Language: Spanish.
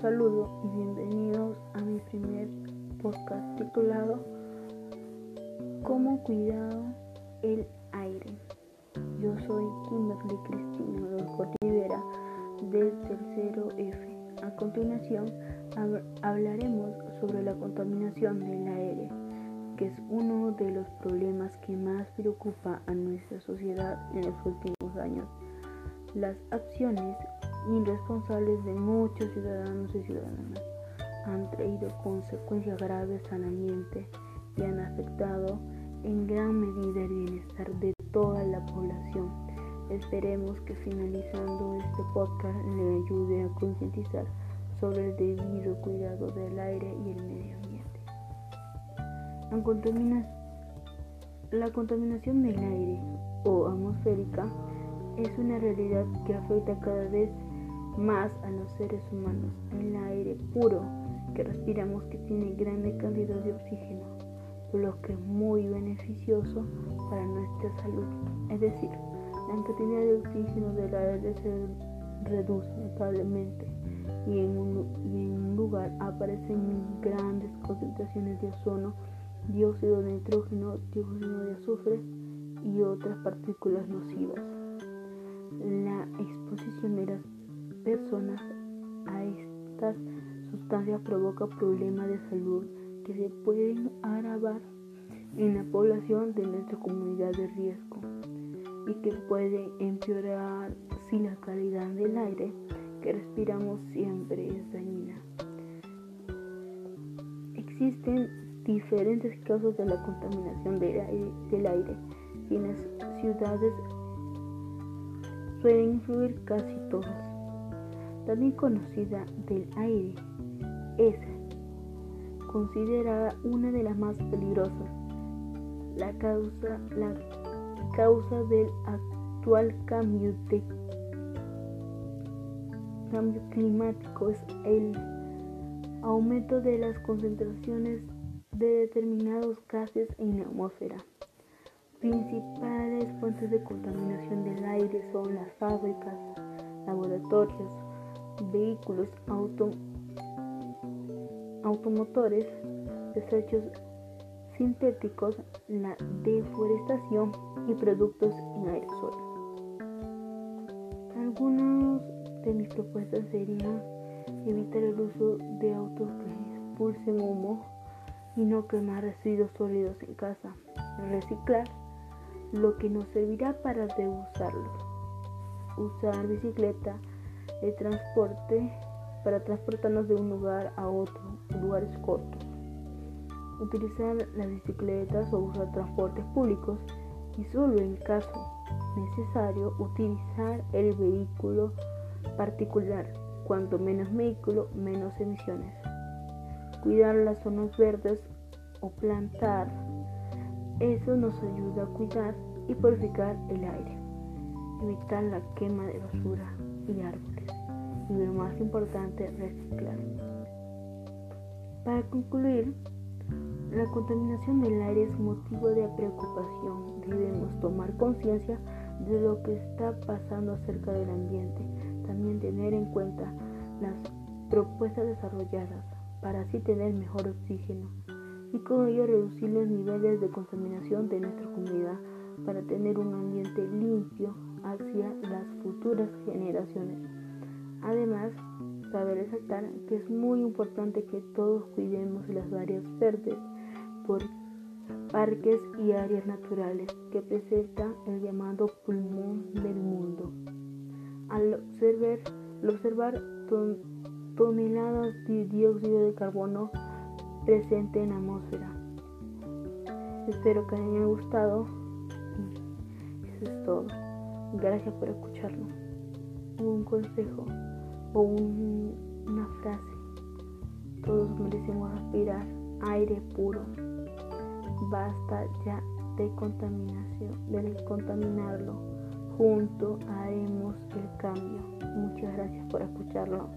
Saludo y bienvenidos a mi primer podcast titulado ¿Cómo cuidado el aire? Yo soy Kimberly Cristina Orozco Rivera del tercero F. A continuación hablaremos sobre la contaminación del aire, que es uno de los problemas que más preocupa a nuestra sociedad en los últimos años. Las acciones irresponsables de muchos ciudadanos y ciudadanas han traído consecuencias graves al ambiente y han afectado en gran medida el bienestar de toda la población. Esperemos que finalizando este podcast le ayude a concientizar sobre el debido cuidado del aire y el medio ambiente. La contaminación del aire o atmosférica es una realidad que afecta cada vez a los seres humanos. El aire puro que respiramos que tiene grande cantidad de oxígeno, por lo que es muy beneficioso para nuestra salud. Es decir, la cantidad de oxígeno del aire se reduce notablemente y en un, y en un lugar aparecen grandes concentraciones de ozono, dióxido de nitrógeno, dióxido de azufre y otras partículas nocivas. La exposición de las personas a estas sustancias provoca problemas de salud que se pueden agravar en la población de nuestra comunidad de riesgo y que puede empeorar si la calidad del aire que respiramos siempre es dañina. Existen diferentes casos de la contaminación del aire, del aire y en las ciudades suelen influir casi todas. También conocida del aire, es considerada una de las más peligrosas. La causa, la causa del actual cambio, de, cambio climático es el aumento de las concentraciones de determinados gases en la atmósfera. Principales fuentes de contaminación del aire son las fábricas, laboratorios, vehículos automotores, desechos sintéticos, la deforestación y productos en aerosol. Algunas de mis propuestas serían evitar el uso de autos que expulsen humo y no quemar residuos sólidos en casa, reciclar lo que nos servirá para reusarlo. Usar bicicleta de transporte para transportarnos de un lugar a otro, lugares cortos. Utilizar las bicicletas o usar transportes públicos y solo en caso necesario utilizar el vehículo particular. Cuanto menos vehículo, menos emisiones. Cuidar las zonas verdes o plantar eso nos ayuda a cuidar y purificar el aire, evitar la quema de basura y árboles y lo más importante, reciclar. Para concluir, la contaminación del aire es motivo de preocupación. Debemos tomar conciencia de lo que está pasando acerca del ambiente. También tener en cuenta las propuestas desarrolladas para así tener mejor oxígeno y con ello reducir los niveles de contaminación de nuestra comunidad para tener un ambiente limpio hacia las futuras generaciones. Además, cabe resaltar que es muy importante que todos cuidemos las áreas verdes por parques y áreas naturales que presentan el llamado pulmón del mundo. Al observar, observar toneladas de dióxido de carbono presente en la atmósfera. Espero que les haya gustado. Es todo. Gracias por escucharlo. Un consejo o una frase. Todos merecemos aspirar aire puro. Basta ya de contaminación, de contaminarlo. Junto haremos el cambio. Muchas gracias por escucharlo.